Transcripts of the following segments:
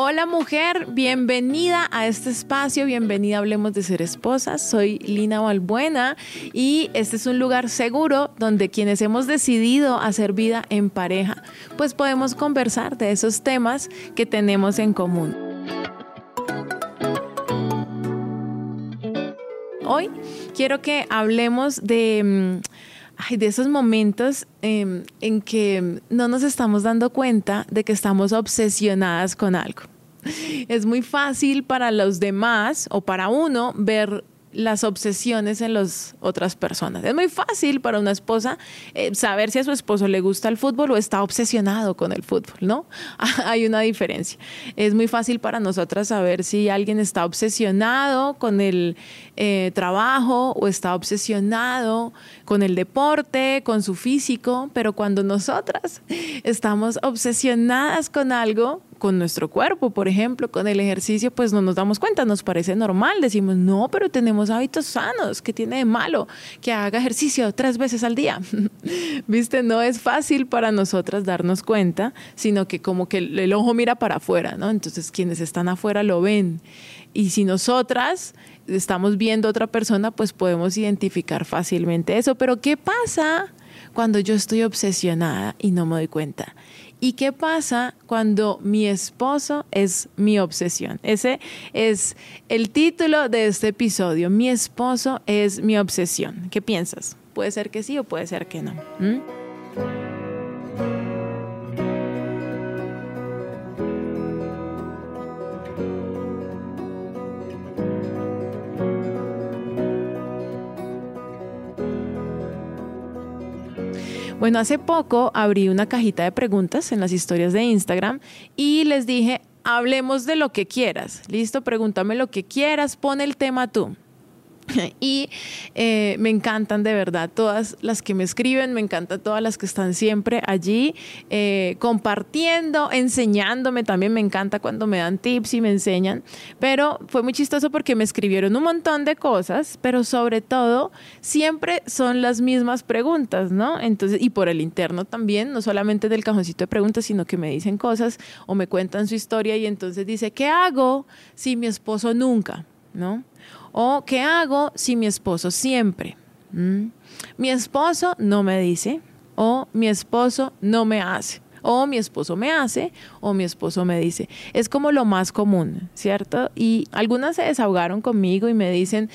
Hola mujer, bienvenida a este espacio, bienvenida a Hablemos de Ser Esposas. Soy Lina Valbuena y este es un lugar seguro donde quienes hemos decidido hacer vida en pareja, pues podemos conversar de esos temas que tenemos en común. Hoy quiero que hablemos de... Mm, de esos momentos em, en que no nos estamos dando cuenta de que estamos obsesionadas con algo. Es muy fácil para los demás o para uno ver las obsesiones en las otras personas. Es muy fácil para una esposa eh, saber si a su esposo le gusta el fútbol o está obsesionado con el fútbol, ¿no? Hay una diferencia. Es muy fácil para nosotras saber si alguien está obsesionado con el eh, trabajo o está obsesionado con el deporte, con su físico, pero cuando nosotras estamos obsesionadas con algo, con nuestro cuerpo, por ejemplo, con el ejercicio, pues no nos damos cuenta, nos parece normal, decimos, no, pero tenemos hábitos sanos, ¿qué tiene de malo? Que haga ejercicio tres veces al día. Viste, no es fácil para nosotras darnos cuenta, sino que como que el, ojo mira para afuera, ¿no? Entonces quienes están afuera lo ven. Y si nosotras estamos viendo a otra persona, pues podemos identificar fácilmente eso. Pero ¿qué pasa cuando yo estoy obsesionada y no me doy cuenta? ¿Y qué pasa cuando mi esposo es mi obsesión? Ese es el título de este episodio. Mi esposo es mi obsesión. ¿Qué piensas? Puede ser que sí o puede ser que no. Bueno, hace poco abrí una cajita de preguntas en las historias de Instagram y les dije, hablemos de lo que quieras. Listo, pregúntame lo que quieras, pon el tema tú. Y eh, me encantan de verdad todas las que me escriben, me encantan todas las que están siempre allí eh, compartiendo, enseñándome. También me encanta cuando me dan tips y me enseñan. Pero fue muy chistoso porque me escribieron un montón de cosas, pero sobre todo siempre son las mismas preguntas, ¿no? Entonces, y por el interno también, no solamente del cajoncito de preguntas, sino que me dicen cosas o me cuentan su historia y entonces dice, ¿qué hago si mi esposo nunca? ¿No? ¿O qué hago si mi esposo siempre? Mi esposo no me dice, o mi esposo no me hace, o mi esposo me hace, o mi esposo me dice. Es como lo más común, ¿cierto? Y algunas se desahogaron conmigo y me dicen,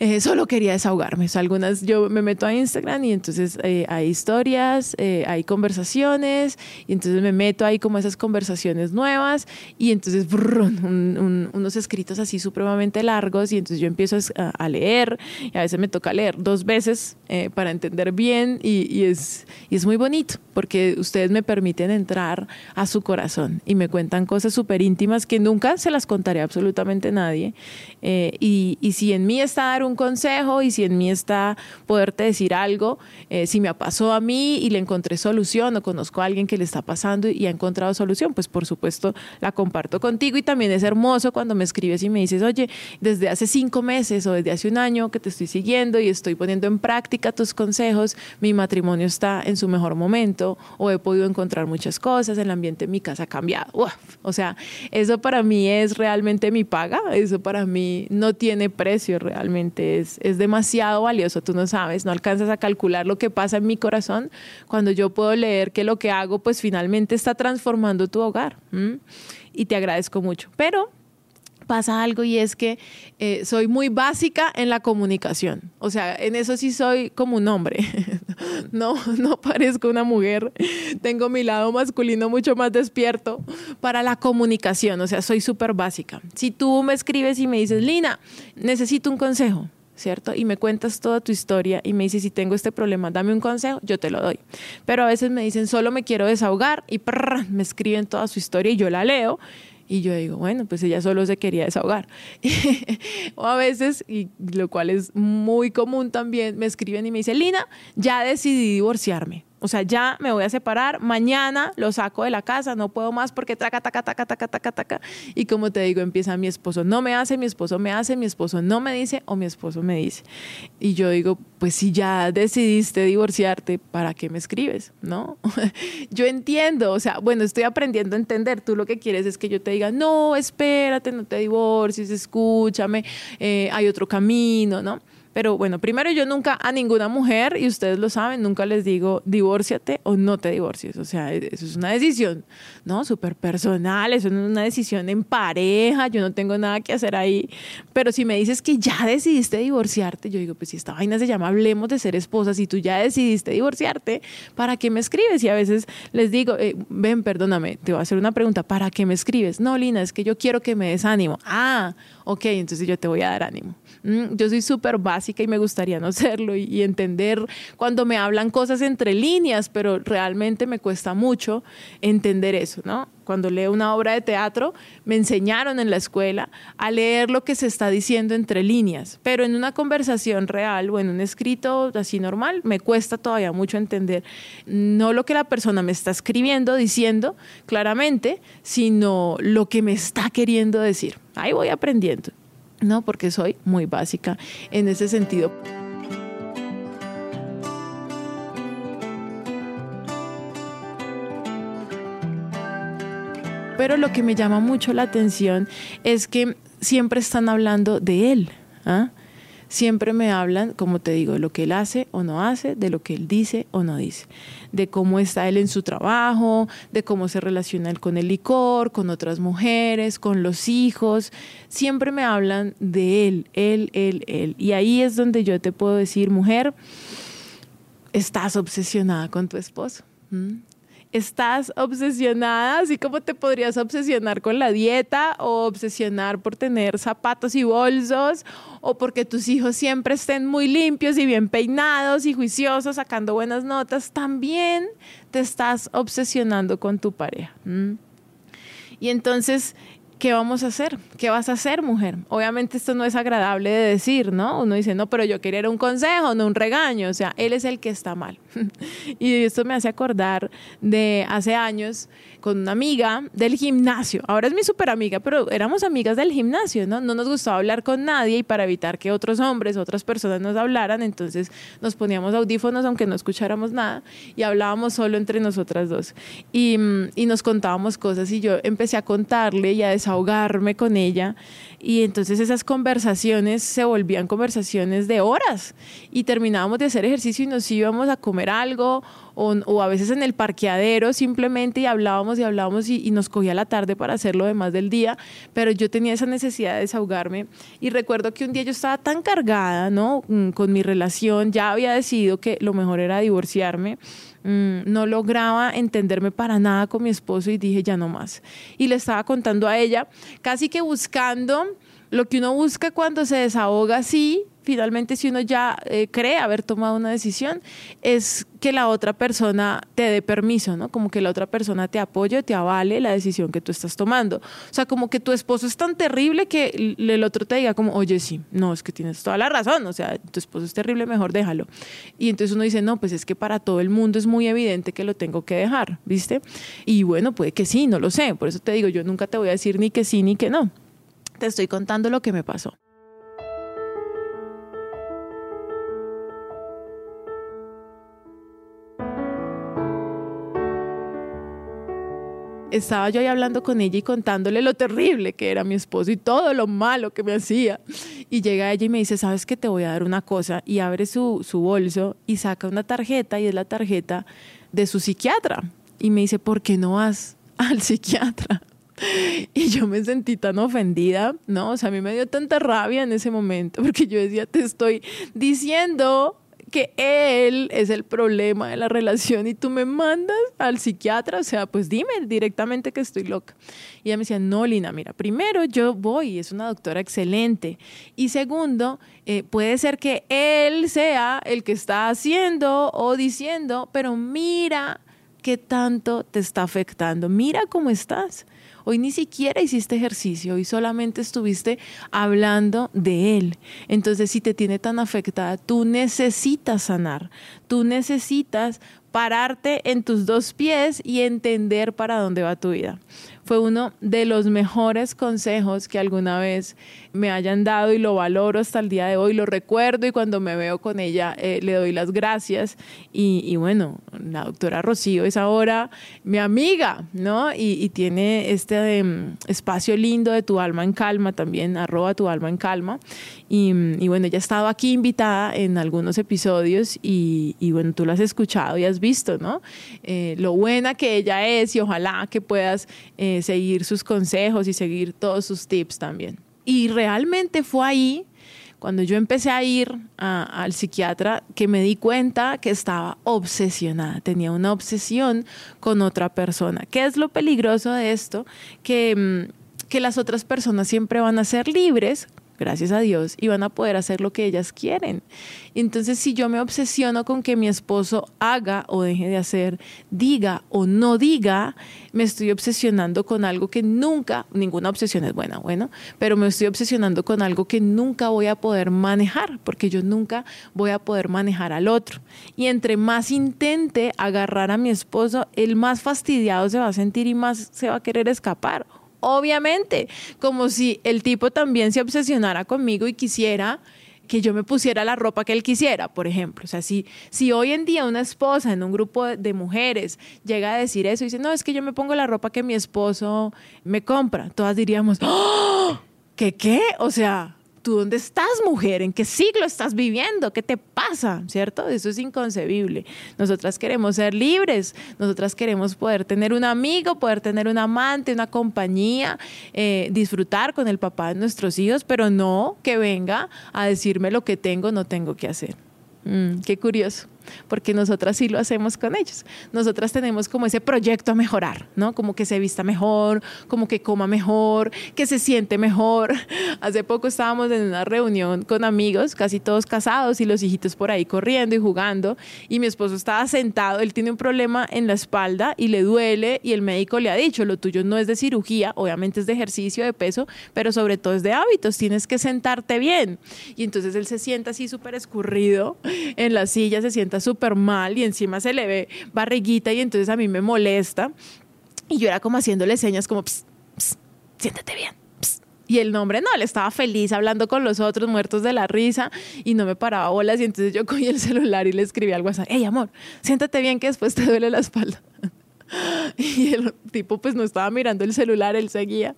eh, solo quería desahogarme. algunas, yo me meto a Instagram y entonces eh, hay historias, eh, hay conversaciones, y entonces me meto ahí como esas conversaciones nuevas, y entonces unos escritos así supremamente largos, y entonces yo empiezo a, leer, y a veces me toca leer dos veces para entender bien, y, es, y es muy bonito, porque ustedes me permiten entrar a su corazón y me cuentan cosas súper íntimas que nunca se las contaré a absolutamente nadie. y, y si en mí está dar un consejo y si en mí está poderte decir algo, eh, si me pasó a mí y le encontré solución o conozco a alguien que le está pasando y ha encontrado solución, pues por supuesto la comparto contigo y también es hermoso cuando me escribes y me dices, oye, desde hace cinco meses o desde hace un año que te estoy siguiendo y estoy poniendo en práctica tus consejos, mi matrimonio está en su mejor momento o he podido encontrar muchas cosas, el ambiente en mi casa ha cambiado. o sea, eso para mí es realmente mi paga, eso para mí no tiene precio realmente es, demasiado valioso, tú no sabes, no alcanzas a calcular lo que pasa en mi corazón cuando yo puedo leer que lo que hago pues finalmente está transformando tu hogar. Y te agradezco mucho. Pero pasa algo y es que eh, soy muy básica en la comunicación. O sea, en eso sí soy como un hombre. no, no parezco una mujer. Tengo mi lado masculino mucho más despierto para la comunicación. O sea, soy súper básica. Si tú me escribes y me dices, Lina, necesito un consejo. ¿cierto? Y me cuentas toda tu historia y me dices, si tengo este problema, dame un consejo, yo te lo doy. Pero a veces me dicen, solo me quiero desahogar y me escriben toda su historia y yo la leo y yo digo, bueno, pues ella solo se quería desahogar. o a veces, y lo cual es muy común también, me escriben y me dicen, Lina, ya decidí divorciarme. O sea, ya me voy a separar, mañana lo saco de la casa, no puedo más porque taca, taca, taca, taca, taca, taca. Y como te digo, empieza mi esposo no me hace, mi esposo me hace, mi esposo no me dice o mi esposo me dice. Y yo digo, pues si ya decidiste divorciarte, ¿para qué me escribes? ¿No? yo entiendo, o sea, bueno, estoy aprendiendo a entender. Tú lo que quieres es que yo te diga, no, espérate, no te divorcies, escúchame, eh, hay otro camino, ¿no? Pero bueno, primero yo nunca a ninguna mujer, y ustedes lo saben, nunca les digo divórciate o no te divorcies. O sea, e-, eso es una decisión, ¿no? Súper personal, eso es una decisión en pareja, yo no tengo nada que hacer ahí. Pero si me dices que ya decidiste divorciarte, yo digo, pues si esta vaina se llama Hablemos de ser esposas y tú ya decidiste divorciarte, ¿para qué me escribes? Y a veces les digo, eh, ven, perdóname, te voy a hacer una pregunta, ¿para qué me escribes? No, Lina, es que yo quiero que me des ánimo. Ah, ok, entonces yo te voy a dar ánimo. Mm, yo soy súper básica y me gustaría no serlo y, entender cuando me hablan cosas entre líneas, pero realmente me cuesta mucho entender eso, ¿no? Cuando leo una obra de teatro, me enseñaron en la escuela a leer lo que se está diciendo entre líneas, pero en una conversación real o en un escrito así normal, me cuesta todavía mucho entender no lo que la persona me está escribiendo, diciendo claramente, sino lo que me está queriendo decir. Ahí voy aprendiendo. No, porque soy muy básica en ese sentido. Pero lo que me llama mucho la atención es que siempre están hablando de él. ¿ah? Siempre me hablan, como te digo, de lo que él hace o no hace, de lo que él dice o no dice, de cómo está él en su trabajo, de cómo se relaciona él con el licor, con otras mujeres, con los hijos. Siempre me hablan de él, él, él, él. Y ahí es donde yo te puedo decir, mujer, estás obsesionada con tu esposo estás obsesionada, así como te podrías obsesionar con la dieta o obsesionar por tener zapatos y bolsos o porque tus hijos siempre estén muy limpios y bien peinados y juiciosos, sacando buenas notas, también te estás obsesionando con tu pareja. Y entonces ¿qué vamos a hacer? ¿Qué vas a hacer, mujer? Obviamente esto no es agradable de decir, ¿no? Uno dice, no, pero yo quería un consejo, no un regaño. O sea, él es el que está mal. y esto me hace acordar de hace años con una amiga del gimnasio. Ahora es mi súper amiga, pero éramos amigas del gimnasio, ¿no? No nos gustaba hablar con nadie y para evitar que otros hombres, otras personas nos hablaran, entonces nos poníamos audífonos aunque no escucháramos nada y hablábamos solo entre nosotras dos. Y, y nos contábamos cosas y yo empecé a contarle y a desahogarme con ella y entonces esas conversaciones se volvían conversaciones de horas y terminábamos de hacer ejercicio y nos íbamos a comer algo o, a veces en el parqueadero simplemente y hablábamos y hablábamos y, nos cogía la tarde para hacerlo demás del día, pero yo tenía esa necesidad de desahogarme y recuerdo que un día yo estaba tan cargada, ¿no? Mm, con mi relación, ya había decidido que lo mejor era divorciarme. Mm, no lograba entenderme para nada con mi esposo y dije ya no más. Y le estaba contando a ella, casi que buscando lo que uno busca cuando se desahoga así, finalmente si uno ya eh, cree haber tomado una decisión, es que la otra persona te dé permiso, ¿no? Como que la otra persona te apoye, te avale la decisión que tú estás tomando. O sea, como que tu esposo es tan terrible que el otro te diga como, oye, sí, no, es que tienes toda la razón, o sea, tu esposo es terrible, mejor déjalo. Y entonces uno dice, no, pues es que para todo el mundo es muy evidente que lo tengo que dejar, ¿viste? Y bueno, puede que sí, no lo sé, por eso te digo, yo nunca te voy a decir ni que sí ni que no. Te estoy contando lo que me pasó. Estaba yo ahí hablando con ella y contándole lo terrible que era mi esposo y todo lo malo que me hacía. Y llega ella y me dice, sabes que te voy a dar una cosa. Y abre su, su bolso y saca una tarjeta y es la tarjeta de su psiquiatra. Y me dice, ¿por qué no vas al psiquiatra? Y yo me sentí tan ofendida, ¿no? O sea, a mí me dio tanta rabia en ese momento porque yo decía, te estoy diciendo que él es el problema de la relación y tú me mandas al psiquiatra, o sea, pues dime directamente que estoy loca. Y ella me decía, no, Lina, mira, primero yo voy, es una doctora excelente. Y segundo, eh, puede ser que él sea el que está haciendo o diciendo, pero mira qué tanto te está afectando, mira cómo estás. Hoy ni siquiera hiciste ejercicio, hoy solamente estuviste hablando de él. Entonces, si te tiene tan afectada, tú necesitas sanar, tú necesitas pararte en tus dos pies y entender para dónde va tu vida fue uno de los mejores consejos que alguna vez me hayan dado y lo valoro hasta el día de hoy, lo recuerdo y cuando me veo con ella eh, le doy las gracias. Y, bueno, la doctora Rocío es ahora mi amiga, ¿no? Y, tiene este em, espacio lindo de tu alma en calma también, arroba tu alma en calma. Y, bueno, ella ha estado aquí invitada en algunos episodios y, bueno, tú lo has escuchado y has visto, ¿no? Eh, lo buena que ella es y ojalá que puedas eh, seguir sus consejos y seguir todos sus tips también. Y realmente fue ahí, cuando yo empecé a ir al psiquiatra, que me di cuenta que estaba obsesionada, tenía una obsesión con otra persona. ¿Qué es lo peligroso de esto? Que, mm, que las otras personas siempre van a ser libres gracias a Dios, y van a poder hacer lo que ellas quieren. Entonces, si yo me obsesiono con que mi esposo haga o deje de hacer, diga o no diga, me estoy obsesionando con algo que nunca, ninguna obsesión es buena, bueno, pero me estoy obsesionando con algo que nunca voy a poder manejar, porque yo nunca voy a poder manejar al otro. Y entre más intente agarrar a mi esposo, el más fastidiado se va a sentir y más se va a querer escapar Obviamente, como si el tipo también se obsesionara conmigo y quisiera que yo me pusiera la ropa que él quisiera, por ejemplo. O sea, si, si hoy en día una esposa en un grupo de mujeres llega a decir eso y dice, no, es que yo me pongo la ropa que mi esposo me compra, todas diríamos, ¡Oh! ¿qué qué? O sea, ¿Tú dónde estás, mujer? ¿En qué siglo estás viviendo? ¿Qué te pasa? ¿Cierto? Eso es inconcebible. Nosotras queremos ser libres, nosotras queremos poder tener un amigo, poder tener un amante, una compañía, eh, disfrutar con el papá de nuestros hijos, pero no que venga a decirme lo que tengo, no tengo que hacer. Mm, qué curioso porque nosotras sí lo hacemos con ellos. Nosotras tenemos como ese proyecto a mejorar, ¿no? Como que se vista mejor, como que coma mejor, que se siente mejor. Hace poco estábamos en una reunión con amigos, casi todos casados y los hijitos por ahí corriendo y jugando y mi esposo estaba sentado, él tiene un problema en la espalda y le duele y el médico le ha dicho, lo tuyo no es de cirugía, obviamente es de ejercicio, de peso, pero sobre todo es de hábitos, tienes que sentarte bien. Y entonces él se sienta así súper escurrido en la silla, se sienta súper mal y encima se le ve barriguita y entonces a mí me molesta. Y yo era como haciéndole señas como, siéntate bien. Y el nombre no, él estaba feliz hablando con los otros muertos de la risa y no me paraba bolas. Y entonces yo cogí el celular y le escribí algo así, hey amor, siéntate bien que después te duele la espalda. Y el tipo pues no estaba mirando el celular, él seguía.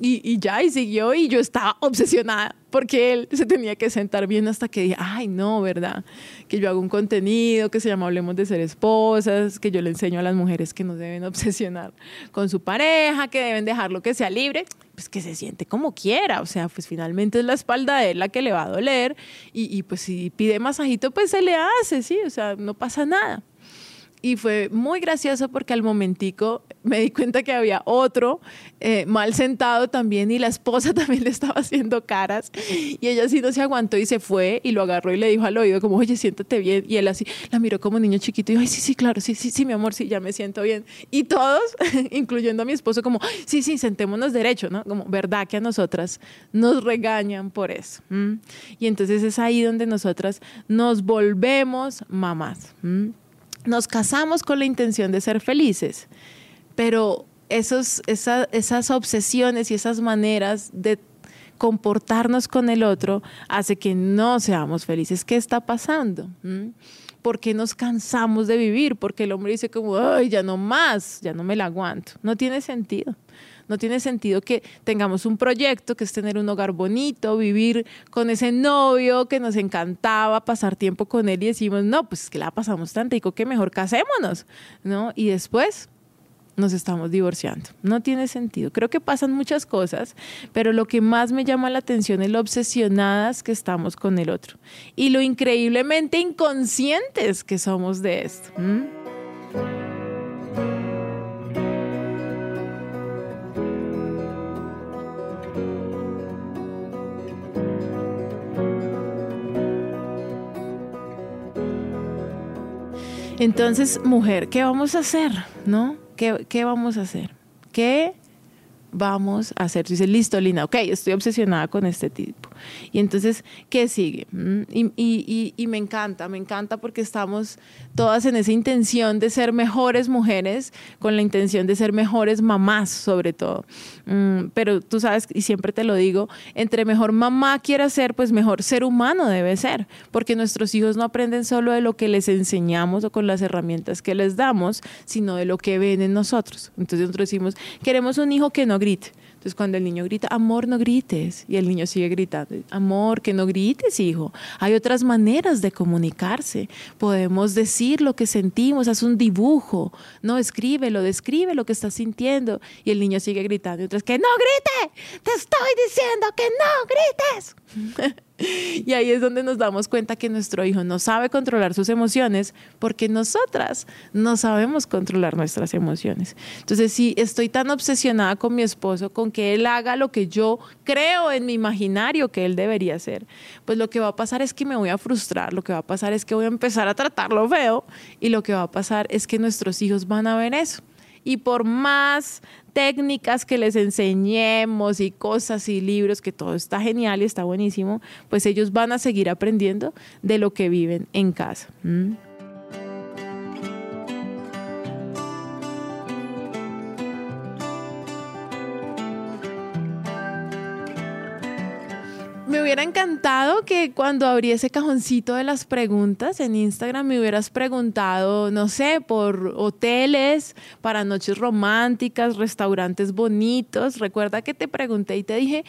Y, y, ya, y siguió, y yo estaba obsesionada porque él se tenía que sentar bien hasta que dije, ay, no, ¿verdad? Que yo hago un contenido que se llama Hablemos de ser esposas, que yo le enseño a las mujeres que no deben obsesionar con su pareja, que deben dejarlo que sea libre, pues que se siente como quiera, o sea, pues finalmente es la espalda de él la que le va a doler, y, y pues si pide masajito, pues se le hace, sí, o sea, no pasa nada y fue muy gracioso porque al momentico me di cuenta que había otro eh, mal sentado también y la esposa también le estaba haciendo caras y ella sí no se aguantó y se fue y lo agarró y le dijo al oído como, oye, siéntate bien. Y él así la miró como niño chiquito y dijo, ay, sí, sí, claro, sí, sí, sí, mi amor, sí, ya me siento bien. Y todos, incluyendo a mi esposo, como, sí, sí, sentémonos derecho, ¿no? Como, ¿verdad que a nosotras nos regañan por eso? Y entonces es ahí donde nosotras nos volvemos mamás nos casamos con la intención de ser felices, pero esos, esas obsesiones y esas maneras de comportarnos con el otro hace que no seamos felices. ¿Qué está pasando? ¿Mm? ¿Por qué nos cansamos de vivir? Porque el hombre dice como, ay, ya no más, ya no me la aguanto. No tiene sentido. No tiene sentido que tengamos un proyecto que es tener un hogar bonito, vivir con ese novio que nos encantaba, pasar tiempo con él y decimos, no, pues que la pasamos tan rico que mejor casémonos, ¿no? Y después nos estamos divorciando. No tiene sentido. Creo que pasan muchas cosas, pero lo que más me llama la atención es lo obsesionadas que estamos con el otro y lo increíblemente inconscientes que somos de esto. Entonces, mujer, ¿qué vamos a hacer? ¿No? ¿Qué, vamos a hacer? ¿Qué vamos a hacer? Dice, listo, Lina, ok, estoy obsesionada con este tipo. Y entonces, ¿qué sigue? Mm, y, me encanta, me encanta porque estamos todas en esa intención de ser mejores mujeres, con la intención de ser mejores mamás, sobre todo. Mm, pero tú sabes, y siempre te lo digo, entre mejor mamá quiera ser, pues mejor ser humano debe ser, porque nuestros hijos no aprenden solo de lo que les enseñamos o con las herramientas que les damos, sino de lo que ven en nosotros. Entonces nosotros decimos, queremos un hijo que no grite. Entonces cuando el niño grita, amor, no grites, y el niño sigue gritando, amor, que no grites, hijo. Hay otras maneras de comunicarse. Podemos decir lo que sentimos, haz un dibujo, no, escríbelo, describe lo que estás sintiendo. Y el niño sigue gritando, y entonces, que no grite, te estoy diciendo que no grites. Y ahí es donde nos damos cuenta que nuestro hijo no sabe controlar sus emociones porque nosotras no sabemos controlar nuestras emociones. Entonces, si estoy tan obsesionada con mi esposo, con que él haga lo que yo creo en mi imaginario que él debería hacer, pues lo que va a pasar es que me voy a frustrar, lo que va a pasar es que voy a empezar a tratarlo feo y lo que va a pasar es que nuestros hijos van a ver eso. Y por más técnicas que les enseñemos y cosas y libros, que todo está genial y está buenísimo, pues ellos van a seguir aprendiendo de lo que viven en casa. Hubiera encantado que cuando abrí ese cajoncito de las preguntas en Instagram me hubieras preguntado, no sé, por hoteles, para noches románticas, restaurantes bonitos. Recuerda que te pregunté y te dije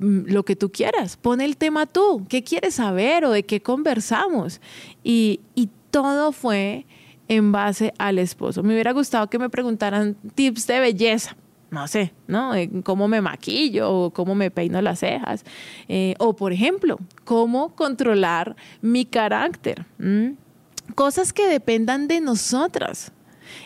mm, lo que tú quieras. Pon el tema tú. ¿Qué quieres saber o de qué conversamos? Y, y todo fue en base al esposo. Me hubiera gustado que me preguntaran tips de belleza no sé, ¿no? Cómo me maquillo o cómo me peino las cejas. Eh, o, por ejemplo, cómo controlar mi carácter. Cosas que dependan de nosotras.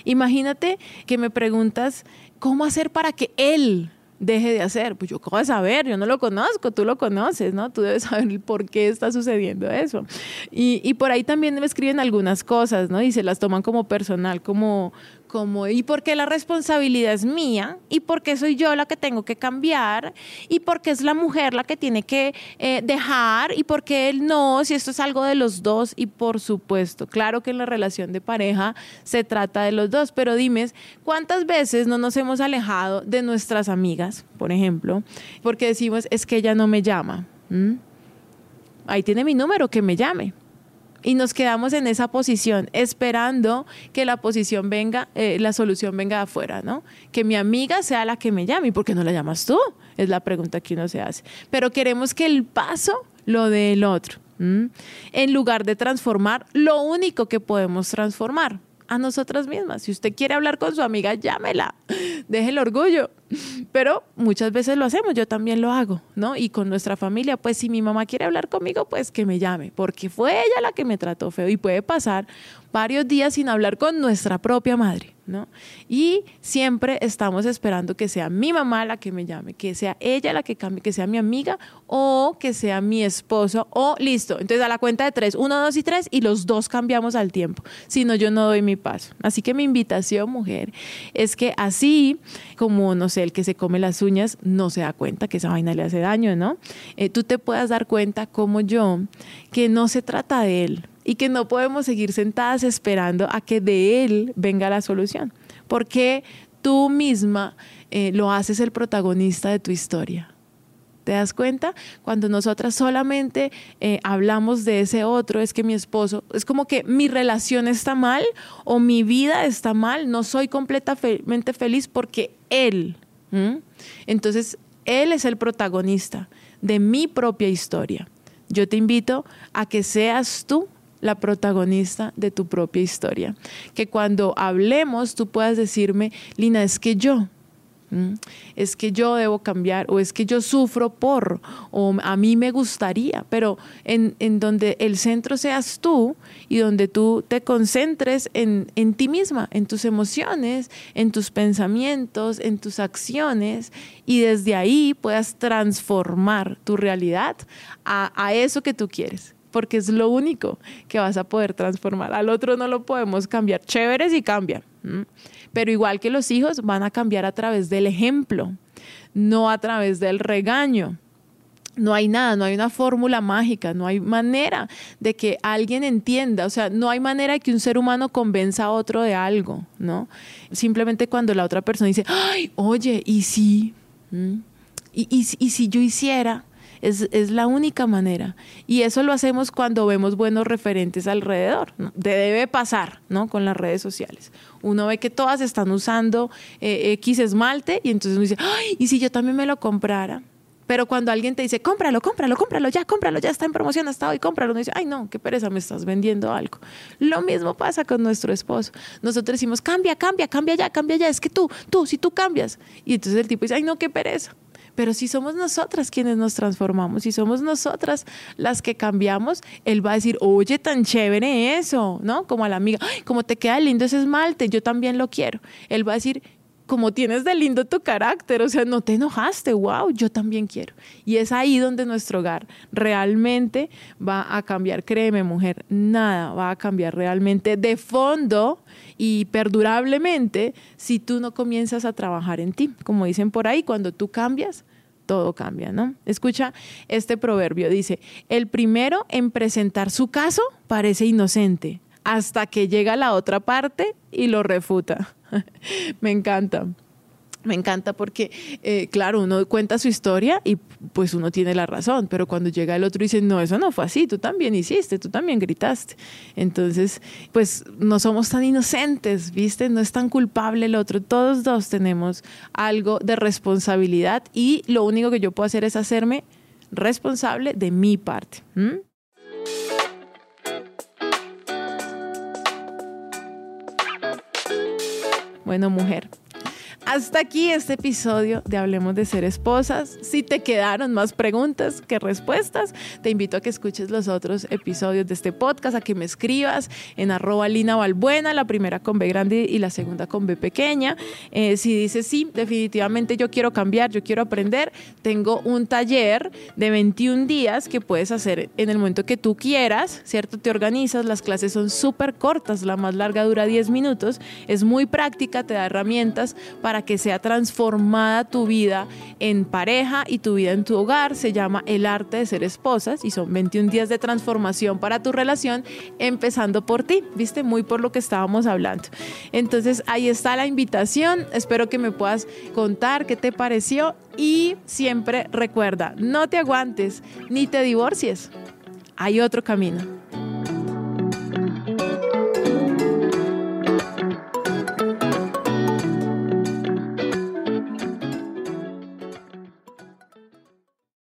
Imagínate que me preguntas cómo hacer para que él deje de hacer. Pues yo, ¿cómo voy a saber? Yo no lo conozco, tú lo conoces, ¿no? Tú debes saber por qué está sucediendo eso. Y, y por ahí también me escriben algunas cosas, ¿no? Y se las toman como personal, como, como, ¿y por qué la responsabilidad es mía? ¿Y por qué soy yo la que tengo que cambiar? ¿Y por qué es la mujer la que tiene que eh, dejar? ¿Y por qué él no? Si esto es algo de los dos. Y por supuesto, claro que en la relación de pareja se trata de los dos, pero dime, ¿cuántas veces no nos hemos alejado de nuestras amigas, por ejemplo, porque decimos, es que ella no me llama? Ahí tiene mi número, que me llame y nos quedamos en esa posición esperando que la posición venga, eh, la solución venga de afuera, ¿no? Que mi amiga sea la que me llame. ¿Y por qué no la llamas tú? Es la pregunta que uno se hace. Pero queremos que el paso lo dé el otro. En lugar de transformar lo único que podemos transformar, a nosotras mismas. Si usted quiere hablar con su amiga, llámela, deje el orgullo. Pero muchas veces lo hacemos, yo también lo hago, ¿no? Y con nuestra familia, pues si mi mamá quiere hablar conmigo, pues que me llame, porque fue ella la que me trató feo y puede pasar varios días sin hablar con nuestra propia madre. Y siempre estamos esperando que sea mi mamá la que me llame, que sea ella la que cambie, que sea mi amiga o que sea mi esposo o listo. Entonces a la cuenta de tres, uno, dos y tres y los dos cambiamos al tiempo. Si no, yo no doy mi paso. Así que mi invitación, mujer, es que así como, no sé, el que se come las uñas no se da cuenta que esa vaina le hace daño, ¿no? Eh, tú te puedas dar cuenta como yo que no se trata de él, y que no podemos seguir sentadas esperando a que de él venga la solución, porque tú misma eh, lo haces el protagonista de tu historia. ¿Te das cuenta? Cuando nosotras solamente eh, hablamos de ese otro, es que mi esposo, es como que mi relación está mal o mi vida está mal, no soy completamente feliz porque él. Entonces, él es el protagonista de mi propia historia. Yo te invito a que seas tú la protagonista de tu propia historia. Que cuando hablemos tú puedas decirme, Lina, es que yo, es que yo debo cambiar o es que yo sufro por o a mí me gustaría, pero en, donde el centro seas tú y donde tú te concentres en, ti misma, en tus emociones, en tus pensamientos, en tus acciones y desde ahí puedas transformar tu realidad a eso que tú quieres porque es lo único que vas a poder transformar. Al otro no lo podemos cambiar. Chévere si cambian, Pero igual que los hijos, van a cambiar a través del ejemplo, no a través del regaño. No hay nada, no hay una fórmula mágica, no hay manera de que alguien entienda, o sea, no hay manera de que un ser humano convenza a otro de algo, ¿no? Simplemente cuando la otra persona dice, ay, oye, ¿y si? ¿Y, y, y si yo hiciera? Es, es, la única manera. Y eso lo hacemos cuando vemos buenos referentes alrededor. ¿no? Debe pasar, ¿no? Con las redes sociales. Uno ve que todas están usando eh, X esmalte y entonces uno dice, ay, ¿y si yo también me lo comprara? Pero cuando alguien te dice, cómpralo, cómpralo, cómpralo, ya, cómpralo, ya está en promoción hasta hoy, cómpralo, uno dice, ay, no, qué pereza, me estás vendiendo algo. Lo mismo pasa con nuestro esposo. Nosotros decimos, cambia, cambia, cambia ya, cambia ya, es que tú, tú, si tú cambias. Y entonces el tipo dice, ay, no, qué pereza. Pero si somos nosotras quienes nos transformamos, si somos nosotras las que cambiamos, él va a decir, oye, tan chévere eso, ¿no? Como a la amiga, como te queda lindo ese esmalte, yo también lo quiero. Él va a decir, como tienes de lindo tu carácter, o sea, no te enojaste, wow, yo también quiero. Y es ahí donde nuestro hogar realmente va a cambiar, créeme mujer, nada va a cambiar realmente de fondo y perdurablemente si tú no comienzas a trabajar en ti. Como dicen por ahí, cuando tú cambias, todo cambia, ¿no? Escucha este proverbio, dice, el primero en presentar su caso parece inocente, hasta que llega la otra parte y lo refuta. Me encanta. Me encanta porque, eh, claro, uno cuenta su historia y pues uno tiene la razón, pero cuando llega el otro y dice, no, eso no fue así, tú también hiciste, tú también gritaste. Entonces, pues no somos tan inocentes, ¿viste? No es tan culpable el otro. Todos dos tenemos algo de responsabilidad y lo único que yo puedo hacer es hacerme responsable de mi parte. Bueno, mujer, hasta aquí este episodio de Hablemos de Ser Esposas. Si te quedaron más preguntas que respuestas, te invito a que escuches los otros episodios de este podcast, a que me escribas en arroba Valbuena, la primera con B grande y la segunda con B pequeña. Eh, si dices sí, definitivamente yo quiero cambiar, yo quiero aprender, tengo un taller de 21 días que puedes hacer en el momento que tú quieras, ¿cierto? Te organizas, las clases son súper cortas, la más larga dura 10 minutos, es muy práctica, te da herramientas para que sea transformada tu vida en pareja y tu vida en tu hogar. Se llama El arte de ser esposas y son 21 días de transformación para tu relación, empezando por ti, viste, muy por lo que estábamos hablando. Entonces ahí está la invitación, espero que me puedas contar qué te pareció y siempre recuerda, no te aguantes ni te divorcies, hay otro camino.